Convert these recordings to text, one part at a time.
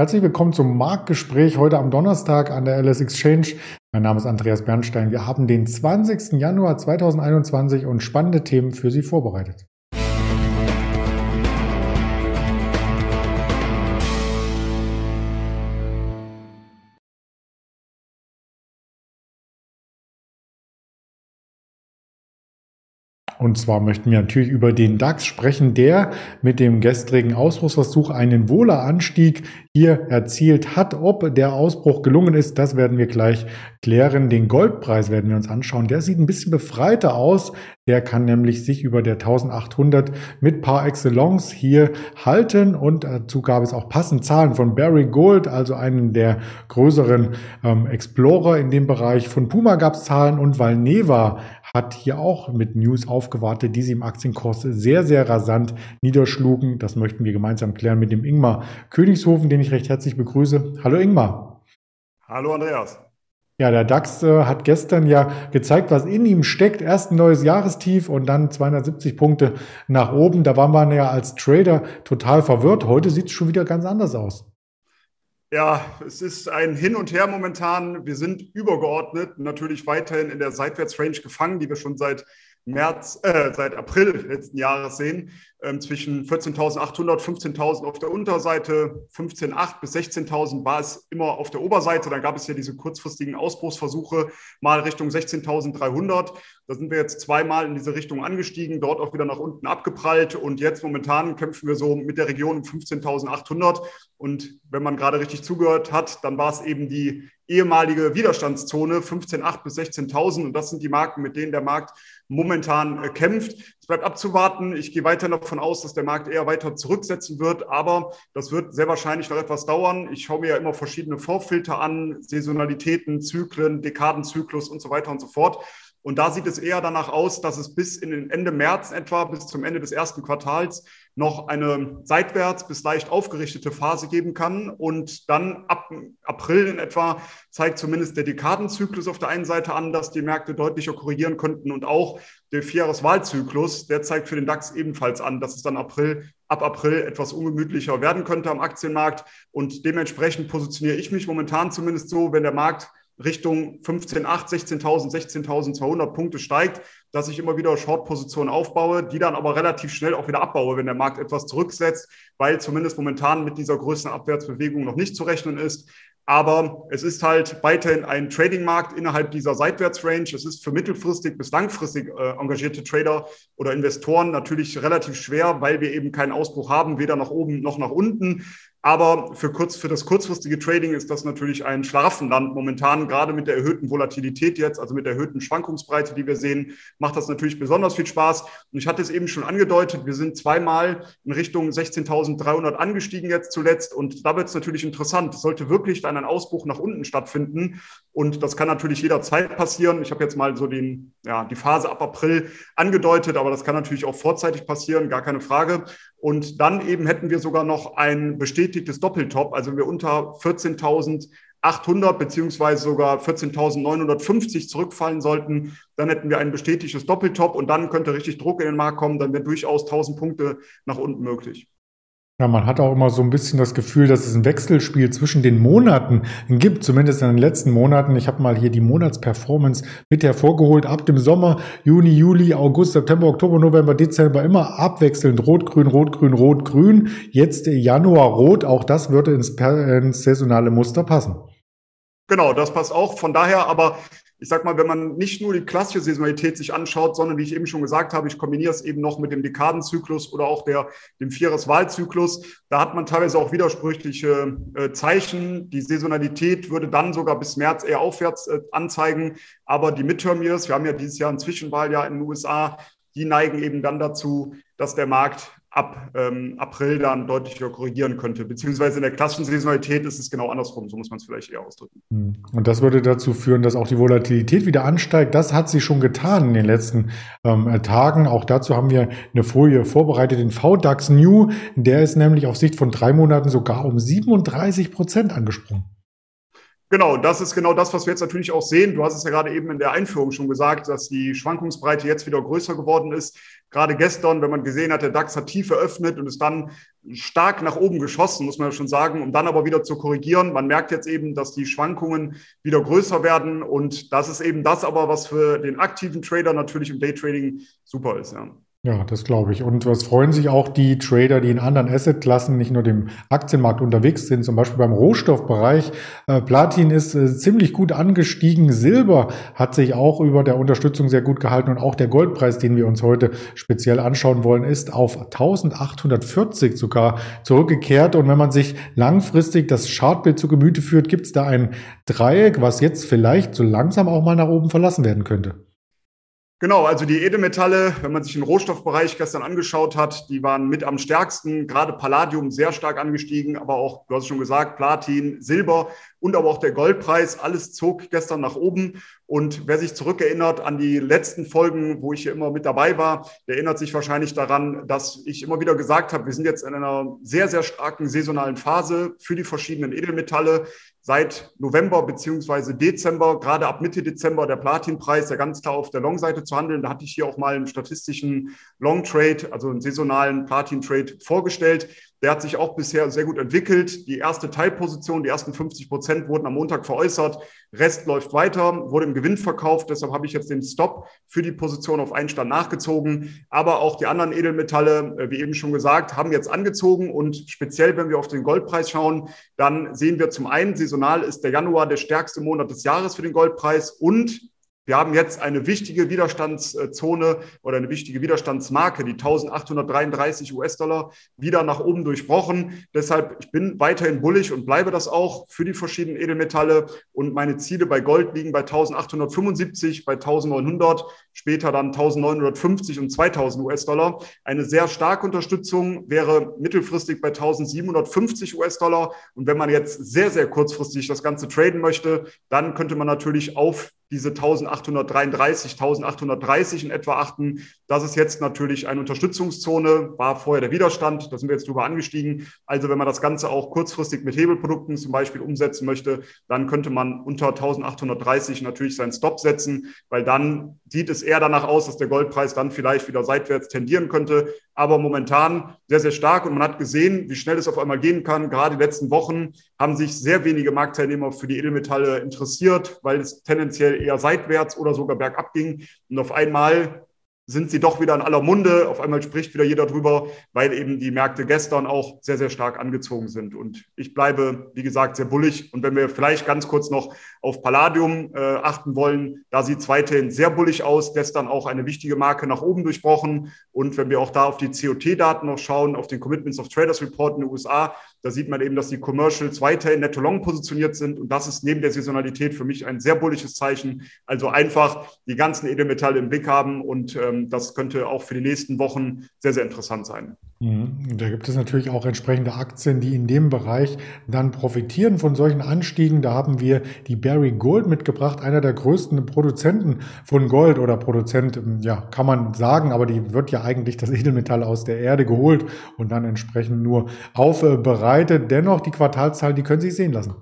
Herzlich willkommen zum Marktgespräch heute am Donnerstag an der LS Exchange. Mein Name ist Andreas Bernstein. Wir haben den 20. Januar 2021 und spannende Themen für Sie vorbereitet. Und zwar möchten wir natürlich über den DAX sprechen, der mit dem gestrigen Ausbruchsversuch einen Wohleranstieg hier erzielt hat. Ob der Ausbruch gelungen ist, das werden wir gleich klären. Den Goldpreis werden wir uns anschauen. Der sieht ein bisschen befreiter aus. Der kann nämlich sich über der 1800 mit par excellence hier halten. Und dazu gab es auch passende Zahlen von Barry Gold, also einen der größeren ähm, Explorer in dem Bereich. Von Puma gab es Zahlen und Valneva hat hier auch mit News aufgewartet, die sie im Aktienkurs sehr, sehr rasant niederschlugen. Das möchten wir gemeinsam klären mit dem Ingmar Königshofen, den ich recht herzlich begrüße. Hallo Ingmar. Hallo Andreas. Ja, der DAX äh, hat gestern ja gezeigt, was in ihm steckt. Erst ein neues Jahrestief und dann 270 Punkte nach oben. Da war man ja als Trader total verwirrt. Heute sieht es schon wieder ganz anders aus. Ja, es ist ein Hin und Her momentan. Wir sind übergeordnet natürlich weiterhin in der Seitwärtsrange gefangen, die wir schon seit März, äh, seit April letzten Jahres sehen zwischen 14.800, 15.000 auf der Unterseite, 15.800 bis 16.000 war es immer auf der Oberseite. Dann gab es ja diese kurzfristigen Ausbruchsversuche mal Richtung 16.300. Da sind wir jetzt zweimal in diese Richtung angestiegen, dort auch wieder nach unten abgeprallt und jetzt momentan kämpfen wir so mit der Region um 15.800. Und wenn man gerade richtig zugehört hat, dann war es eben die ehemalige Widerstandszone 15.800 bis 16.000 und das sind die Marken, mit denen der Markt momentan äh, kämpft. Bleibt abzuwarten. Ich gehe weiter davon aus, dass der Markt eher weiter zurücksetzen wird, aber das wird sehr wahrscheinlich noch etwas dauern. Ich schaue mir ja immer verschiedene Vorfilter an, Saisonalitäten, Zyklen, Dekadenzyklus und so weiter und so fort. Und da sieht es eher danach aus, dass es bis in den Ende März etwa, bis zum Ende des ersten Quartals, noch eine seitwärts bis leicht aufgerichtete Phase geben kann. Und dann ab April in etwa zeigt zumindest der Dekadenzyklus auf der einen Seite an, dass die Märkte deutlicher korrigieren könnten. Und auch der Vierjahreswahlzyklus, der zeigt für den DAX ebenfalls an, dass es dann April, ab April etwas ungemütlicher werden könnte am Aktienmarkt. Und dementsprechend positioniere ich mich momentan zumindest so, wenn der Markt Richtung 15.8, 16.000, 16.200 Punkte steigt, dass ich immer wieder Short-Positionen aufbaue, die dann aber relativ schnell auch wieder abbaue, wenn der Markt etwas zurücksetzt, weil zumindest momentan mit dieser größten Abwärtsbewegung noch nicht zu rechnen ist. Aber es ist halt weiterhin ein Trading-Markt innerhalb dieser Seitwärtsrange. Es ist für mittelfristig bis langfristig äh, engagierte Trader oder Investoren natürlich relativ schwer, weil wir eben keinen Ausbruch haben, weder nach oben noch nach unten. Aber für, kurz, für das kurzfristige Trading ist das natürlich ein Schlaraffenland momentan, gerade mit der erhöhten Volatilität jetzt, also mit der erhöhten Schwankungsbreite, die wir sehen, macht das natürlich besonders viel Spaß. Und ich hatte es eben schon angedeutet, wir sind zweimal in Richtung 16.300 angestiegen jetzt zuletzt. Und da wird es natürlich interessant. Es sollte wirklich dann ein Ausbruch nach unten stattfinden. Und das kann natürlich jederzeit passieren. Ich habe jetzt mal so den, ja, die Phase ab April angedeutet, aber das kann natürlich auch vorzeitig passieren, gar keine Frage. Und dann eben hätten wir sogar noch ein bestätigtes Doppeltop, also wir unter 14.800 beziehungsweise sogar 14.950 zurückfallen sollten, dann hätten wir ein bestätigtes Doppeltop und dann könnte richtig Druck in den Markt kommen, dann wäre durchaus 1000 Punkte nach unten möglich. Ja, man hat auch immer so ein bisschen das Gefühl, dass es ein Wechselspiel zwischen den Monaten gibt, zumindest in den letzten Monaten. Ich habe mal hier die Monatsperformance mit hervorgeholt. Ab dem Sommer, Juni, Juli, August, September, Oktober, November, Dezember immer abwechselnd Rot, Grün, Rot, Grün, Rot, Grün. Jetzt Januar Rot. Auch das würde ins, ins saisonale Muster passen. Genau, das passt auch. Von daher aber ich sag mal, wenn man nicht nur die klassische Saisonalität sich anschaut, sondern wie ich eben schon gesagt habe, ich kombiniere es eben noch mit dem Dekadenzyklus oder auch der, dem Viereswahlzyklus, da hat man teilweise auch widersprüchliche äh, Zeichen. Die Saisonalität würde dann sogar bis März eher aufwärts äh, anzeigen, aber die Midterm Years, wir haben ja dieses Jahr ein Zwischenwahljahr in den USA, die neigen eben dann dazu, dass der Markt ab ähm, April dann deutlicher korrigieren könnte. Beziehungsweise in der klassischen Saisonalität ist es genau andersrum, so muss man es vielleicht eher ausdrücken. Hm. Und das würde dazu führen, dass auch die Volatilität wieder ansteigt. Das hat sie schon getan in den letzten ähm, Tagen. Auch dazu haben wir eine Folie vorbereitet, den VDAX New. Der ist nämlich auf Sicht von drei Monaten sogar um 37 Prozent angesprungen. Genau, das ist genau das, was wir jetzt natürlich auch sehen. Du hast es ja gerade eben in der Einführung schon gesagt, dass die Schwankungsbreite jetzt wieder größer geworden ist. Gerade gestern, wenn man gesehen hat, der DAX hat tief eröffnet und ist dann stark nach oben geschossen, muss man ja schon sagen, um dann aber wieder zu korrigieren. Man merkt jetzt eben, dass die Schwankungen wieder größer werden und das ist eben das aber, was für den aktiven Trader natürlich im Daytrading super ist. Ja. Ja, das glaube ich. Und was freuen sich auch die Trader, die in anderen Assetklassen, nicht nur dem Aktienmarkt unterwegs sind, zum Beispiel beim Rohstoffbereich. Äh, Platin ist äh, ziemlich gut angestiegen. Silber hat sich auch über der Unterstützung sehr gut gehalten. Und auch der Goldpreis, den wir uns heute speziell anschauen wollen, ist auf 1840 sogar zurückgekehrt. Und wenn man sich langfristig das Chartbild zu Gemüte führt, gibt es da ein Dreieck, was jetzt vielleicht so langsam auch mal nach oben verlassen werden könnte. Genau, also die Edelmetalle, wenn man sich den Rohstoffbereich gestern angeschaut hat, die waren mit am stärksten, gerade Palladium sehr stark angestiegen, aber auch, du hast es schon gesagt, Platin, Silber und aber auch der Goldpreis, alles zog gestern nach oben. Und wer sich zurückerinnert an die letzten Folgen, wo ich hier immer mit dabei war, der erinnert sich wahrscheinlich daran, dass ich immer wieder gesagt habe, wir sind jetzt in einer sehr, sehr starken saisonalen Phase für die verschiedenen Edelmetalle seit November beziehungsweise Dezember, gerade ab Mitte Dezember, der Platinpreis ja ganz klar auf der Long-Seite zu handeln. Da hatte ich hier auch mal einen statistischen Long-Trade, also einen saisonalen Platin-Trade vorgestellt. Der hat sich auch bisher sehr gut entwickelt. Die erste Teilposition, die ersten 50 Prozent wurden am Montag veräußert. Rest läuft weiter, wurde im Gewinn verkauft. Deshalb habe ich jetzt den Stop für die Position auf einen Stand nachgezogen. Aber auch die anderen Edelmetalle, äh, wie eben schon gesagt, haben jetzt angezogen. Und speziell, wenn wir auf den Goldpreis schauen, dann sehen wir zum einen, saisonal ist der Januar der stärkste Monat des Jahres für den Goldpreis und wir haben jetzt eine wichtige Widerstandszone oder eine wichtige Widerstandsmarke, die 1833 US-Dollar, wieder nach oben durchbrochen. Deshalb, ich bin weiterhin bullig und bleibe das auch für die verschiedenen Edelmetalle. Und meine Ziele bei Gold liegen bei 1875, bei 1900, später dann 1950 und 2000 US-Dollar. Eine sehr starke Unterstützung wäre mittelfristig bei 1750 US-Dollar. Und wenn man jetzt sehr, sehr kurzfristig das Ganze traden möchte, dann könnte man natürlich auf diese 1833, 1830 in etwa achten. Das ist jetzt natürlich eine Unterstützungszone, war vorher der Widerstand, da sind wir jetzt drüber angestiegen. Also wenn man das Ganze auch kurzfristig mit Hebelprodukten zum Beispiel umsetzen möchte, dann könnte man unter 1830 natürlich seinen Stop setzen, weil dann sieht es eher danach aus, dass der Goldpreis dann vielleicht wieder seitwärts tendieren könnte. Aber momentan sehr, sehr stark und man hat gesehen, wie schnell es auf einmal gehen kann. Gerade die letzten Wochen haben sich sehr wenige Marktteilnehmer für die Edelmetalle interessiert, weil es tendenziell eher seitwärts oder sogar bergab ging. Und auf einmal sind sie doch wieder in aller Munde. Auf einmal spricht wieder jeder drüber, weil eben die Märkte gestern auch sehr, sehr stark angezogen sind. Und ich bleibe, wie gesagt, sehr bullig. Und wenn wir vielleicht ganz kurz noch auf Palladium äh, achten wollen, da sieht es weiterhin sehr bullig aus. Gestern auch eine wichtige Marke nach oben durchbrochen. Und wenn wir auch da auf die COT-Daten noch schauen, auf den Commitments of Traders Report in den USA, da sieht man eben, dass die Commercials weiterhin netto long positioniert sind. Und das ist neben der Saisonalität für mich ein sehr bulliges Zeichen. Also einfach die ganzen Edelmetalle im Blick haben. Und ähm, das könnte auch für die nächsten Wochen sehr, sehr interessant sein. Mhm. Da gibt es natürlich auch entsprechende Aktien, die in dem Bereich dann profitieren von solchen Anstiegen. Da haben wir die Barry Gold mitgebracht, einer der größten Produzenten von Gold oder Produzent, ja, kann man sagen, aber die wird ja eigentlich das Edelmetall aus der Erde geholt und dann entsprechend nur aufbereitet. Dennoch die Quartalzahlen, die können sich sehen lassen.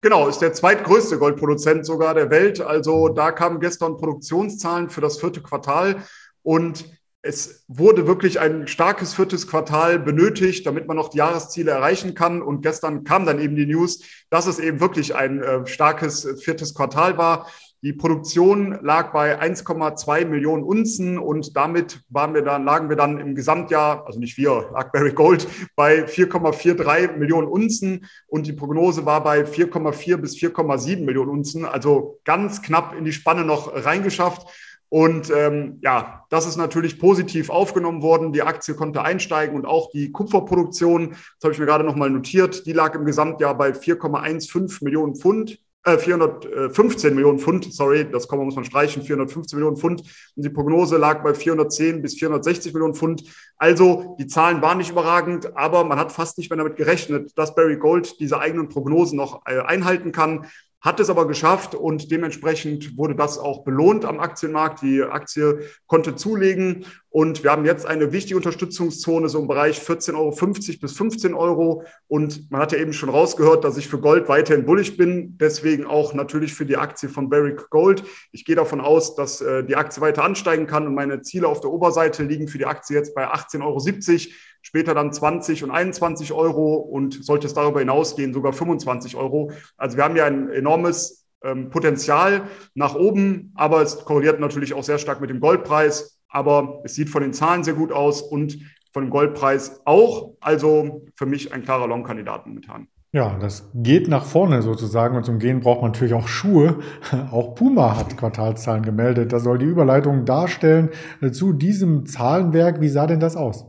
Genau, ist der zweitgrößte Goldproduzent sogar der Welt. Also da kamen gestern Produktionszahlen für das vierte Quartal und es wurde wirklich ein starkes viertes Quartal benötigt, damit man noch die Jahresziele erreichen kann. Und gestern kam dann eben die News, dass es eben wirklich ein äh, starkes viertes Quartal war. Die Produktion lag bei 1,2 Millionen Unzen und damit waren wir dann, lagen wir dann im Gesamtjahr, also nicht wir, lag Barry Gold bei 4,43 Millionen Unzen und die Prognose war bei 4,4 bis 4,7 Millionen Unzen, also ganz knapp in die Spanne noch reingeschafft. Und ähm, ja, das ist natürlich positiv aufgenommen worden. Die Aktie konnte einsteigen und auch die Kupferproduktion, das habe ich mir gerade nochmal notiert, die lag im Gesamtjahr bei 4,15 Millionen Pfund. Äh, 415 Millionen Pfund, sorry, das Komma muss man streichen, 415 Millionen Pfund. Und die Prognose lag bei 410 bis 460 Millionen Pfund. Also die Zahlen waren nicht überragend, aber man hat fast nicht mehr damit gerechnet, dass Barry Gold diese eigenen Prognosen noch äh, einhalten kann hat es aber geschafft und dementsprechend wurde das auch belohnt am Aktienmarkt. Die Aktie konnte zulegen Und wir haben jetzt eine wichtige Unterstützungszone, so im Bereich 14,50 Euro bis 15 Euro. Und man hat ja eben schon rausgehört, dass ich für Gold weiterhin bullig bin. Deswegen auch natürlich für die Aktie von Barrick Gold. Ich gehe davon aus, dass äh, die Aktie weiter ansteigen kann. Und meine Ziele auf der Oberseite liegen für die Aktie jetzt bei 18,70 Euro. Später dann 20 und 21 Euro und sollte es darüber hinausgehen, sogar 25 Euro. Also wir haben ja ein enormes ähm, Potenzial nach oben, aber es korreliert natürlich auch sehr stark mit dem Goldpreis aber es sieht von den Zahlen sehr gut aus und von dem Goldpreis auch. Also für mich ein klarer Long-Kandidat momentan. Ja, das geht nach vorne sozusagen und zum Gehen braucht man natürlich auch Schuhe. Auch Puma hat Quartalszahlen gemeldet. Das soll die Überleitung darstellen zu diesem Zahlenwerk. Wie sah denn das aus?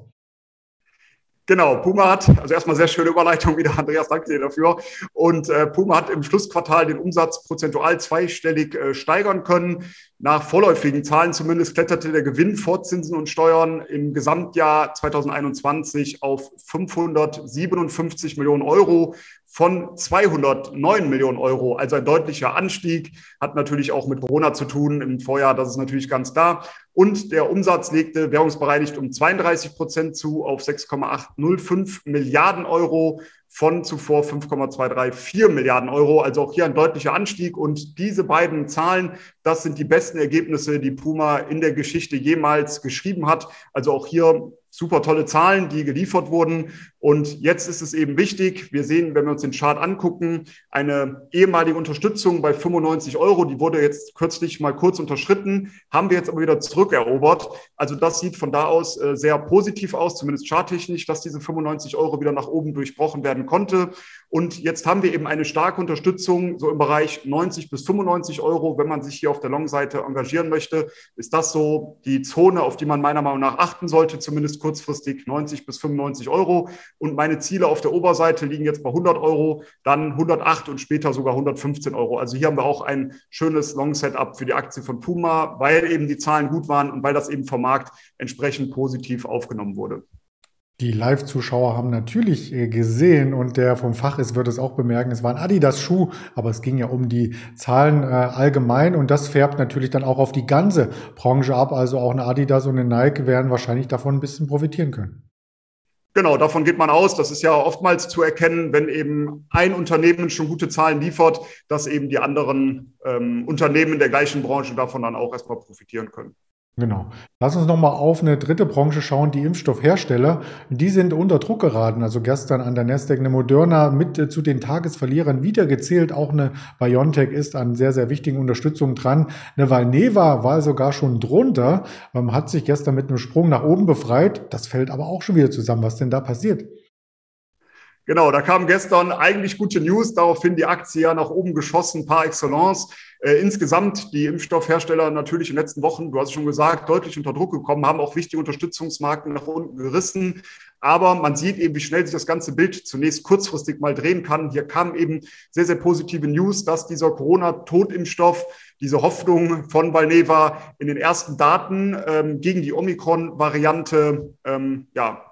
Genau, Puma hat, also erstmal sehr schöne Überleitung wieder, Andreas, danke dir dafür. Und äh, Puma hat im Schlussquartal den Umsatz prozentual zweistellig äh, steigern können. Nach vorläufigen Zahlen zumindest kletterte der Gewinn vor Zinsen und Steuern im Gesamtjahr 2021 auf 557 Millionen Euro von 209 Millionen Euro. Also ein deutlicher Anstieg, hat natürlich auch mit Corona zu tun im Vorjahr, das ist natürlich ganz klar. Und der Umsatz legte währungsbereinigt um 32 Prozent zu auf 6,805 Milliarden Euro von zuvor 5,234 Milliarden Euro. Also auch hier ein deutlicher Anstieg. Und diese beiden Zahlen, das sind die besten Ergebnisse, die Puma in der Geschichte jemals geschrieben hat. Also auch hier super tolle Zahlen, die geliefert wurden. Und jetzt ist es eben wichtig, wir sehen, wenn wir uns den Chart angucken, eine ehemalige Unterstützung bei 95 Euro, die wurde jetzt kürzlich mal kurz unterschritten, haben wir jetzt aber wieder zurückerobert. Also das sieht von da aus äh, sehr positiv aus, zumindest charttechnisch, dass diese 95 Euro wieder nach oben durchbrochen werden konnte. Und jetzt haben wir eben eine starke Unterstützung, so im Bereich 90 bis 95 Euro. Wenn man sich hier auf der Long-Seite engagieren möchte, ist das so die Zone, auf die man meiner Meinung nach achten sollte, zumindest kurzfristig 90 bis 95 Euro. Und meine Ziele auf der Oberseite liegen jetzt bei 100 Euro, dann 108 und später sogar 115 Euro. Also hier haben wir auch ein schönes Long-Setup für die Aktie von Puma, weil eben die Zahlen gut waren und weil das eben vom Markt entsprechend positiv aufgenommen wurde. Die Live-Zuschauer haben natürlich äh, gesehen und der vom Fach ist, wird es auch bemerken, es war ein Adidas-Schuh, aber es ging ja um die Zahlen äh, allgemein und das färbt natürlich dann auch auf die ganze Branche ab. Also auch eine Adidas und eine Nike werden wahrscheinlich davon ein bisschen profitieren können. Genau, davon geht man aus. Das ist ja oftmals zu erkennen, wenn eben ein Unternehmen schon gute Zahlen liefert, dass eben die anderen ähm, Unternehmen der gleichen Branche davon dann auch erstmal profitieren können. Genau. Lass uns nochmal auf eine dritte Branche schauen, die Impfstoffhersteller. Die sind unter Druck geraten. Also gestern an der Nasdaq eine Moderna mit äh, zu den Tagesverlierern wiedergezählt. Auch eine BioNTech ist an sehr, sehr wichtigen Unterstützung dran. Eine Valneva war sogar schon drunter, hat sich gestern mit einem Sprung nach oben befreit. Das fällt aber auch schon wieder zusammen. Was denn da passiert? Genau, da kam gestern eigentlich gute News, daraufhin die Aktie ja nach oben geschossen, par excellence. Äh, insgesamt die Impfstoffhersteller natürlich in den letzten Wochen, du hast es schon gesagt, deutlich unter Druck gekommen, haben auch wichtige Unterstützungsmarken nach unten gerissen. Aber man sieht eben, wie schnell sich das ganze Bild zunächst kurzfristig mal drehen kann. Hier kam eben sehr, sehr positive News, dass dieser Corona-Totimpfstoff, diese Hoffnung von Valneva in den ersten Daten ähm, gegen die Omikron-Variante ähm, ja,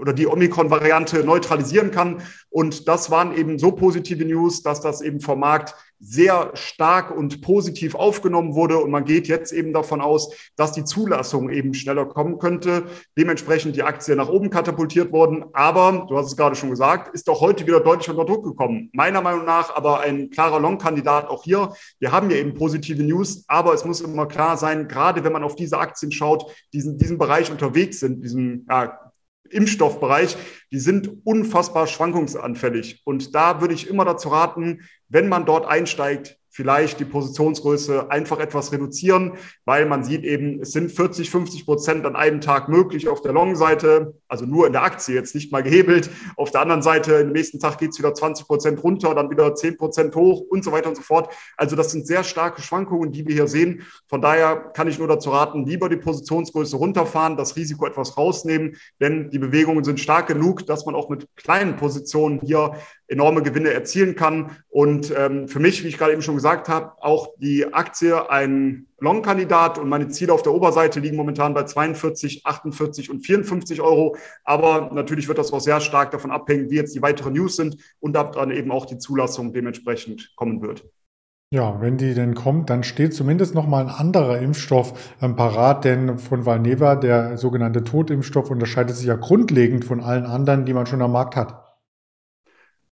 oder die Omikron-Variante neutralisieren kann. Und das waren eben so positive News, dass das eben vom Markt sehr stark und positiv aufgenommen wurde. Und man geht jetzt eben davon aus, dass die Zulassung eben schneller kommen könnte. Dementsprechend die Aktie nach oben katapultiert worden. Aber, du hast es gerade schon gesagt, ist auch heute wieder deutlich unter Druck gekommen. Meiner Meinung nach aber ein klarer Long-Kandidat auch hier. Wir haben ja eben positive News, aber es muss immer klar sein, gerade wenn man auf diese Aktien schaut, die in diesem Bereich unterwegs sind, diesem ja, Impfstoffbereich, die sind unfassbar schwankungsanfällig. Und da würde ich immer dazu raten, wenn man dort einsteigt, vielleicht die Positionsgröße einfach etwas reduzieren, weil man sieht eben, es sind 40, 50 Prozent an einem Tag möglich auf der Long-Seite, also nur in der Aktie, jetzt nicht mal gehebelt. Auf der anderen Seite, im nächsten Tag geht es wieder 20 Prozent runter, dann wieder 10 Prozent hoch und so weiter und so fort. Also das sind sehr starke Schwankungen, die wir hier sehen. Von daher kann ich nur dazu raten, lieber die Positionsgröße runterfahren, das Risiko etwas rausnehmen, denn die Bewegungen sind stark genug, dass man auch mit kleinen Positionen hier enorme Gewinne erzielen kann. Und ähm, für mich, wie ich gerade eben schon gesagt habe, auch die Aktie ein Long-Kandidat und meine Ziele auf der Oberseite liegen momentan bei 42, 48 und 54 Euro. Aber natürlich wird das auch sehr stark davon abhängen, wie jetzt die weiteren News sind und ab dann eben auch die Zulassung dementsprechend kommen wird. Ja, wenn die denn kommt, dann steht zumindest noch mal ein anderer Impfstoff ähm, parat, denn von Valneva, der sogenannte Totimpfstoff, unterscheidet sich ja grundlegend von allen anderen, die man schon am Markt hat.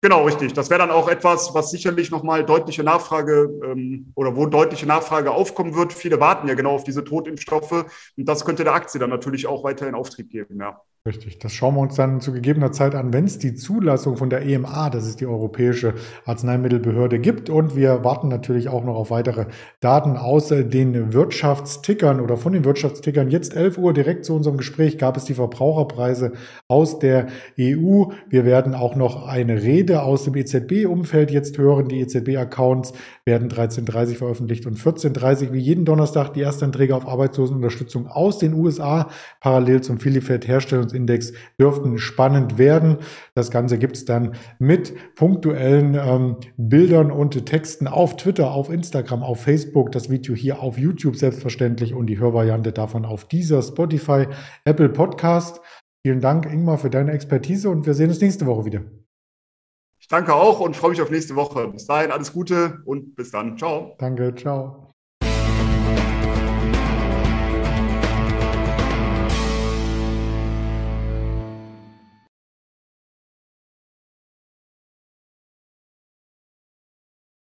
Genau, richtig. Das wäre dann auch etwas, was sicherlich nochmal deutliche Nachfrage ähm, oder wo deutliche Nachfrage aufkommen wird. Viele warten ja genau auf diese Totimpfstoffe und das könnte der Aktie dann natürlich auch weiterhin Auftrieb geben, ja. Richtig, das schauen wir uns dann zu gegebener Zeit an, wenn es die Zulassung von der EMA, das ist die Europäische Arzneimittelbehörde, gibt. Und wir warten natürlich auch noch auf weitere Daten aus den Wirtschaftstickern oder von den Wirtschaftstickern. Jetzt 11 Uhr direkt zu unserem Gespräch gab es die Verbraucherpreise aus der EU. Wir werden auch noch eine Rede aus dem EZB-Umfeld jetzt hören. Die EZB-Accounts werden 13.30 veröffentlicht und 14.30 wie jeden Donnerstag die Erstanträge auf Arbeitslosenunterstützung aus den USA parallel zum Filifed Herstellungs Index dürften spannend werden. Das Ganze gibt es dann mit punktuellen ähm, Bildern und Texten auf Twitter, auf Instagram, auf Facebook, das Video hier auf YouTube selbstverständlich und die Hörvariante davon auf dieser Spotify, Apple Podcast. Vielen Dank, Ingmar, für deine Expertise und wir sehen uns nächste Woche wieder. Ich danke auch und freue mich auf nächste Woche. Bis dahin alles Gute und bis dann. Ciao. Danke, ciao.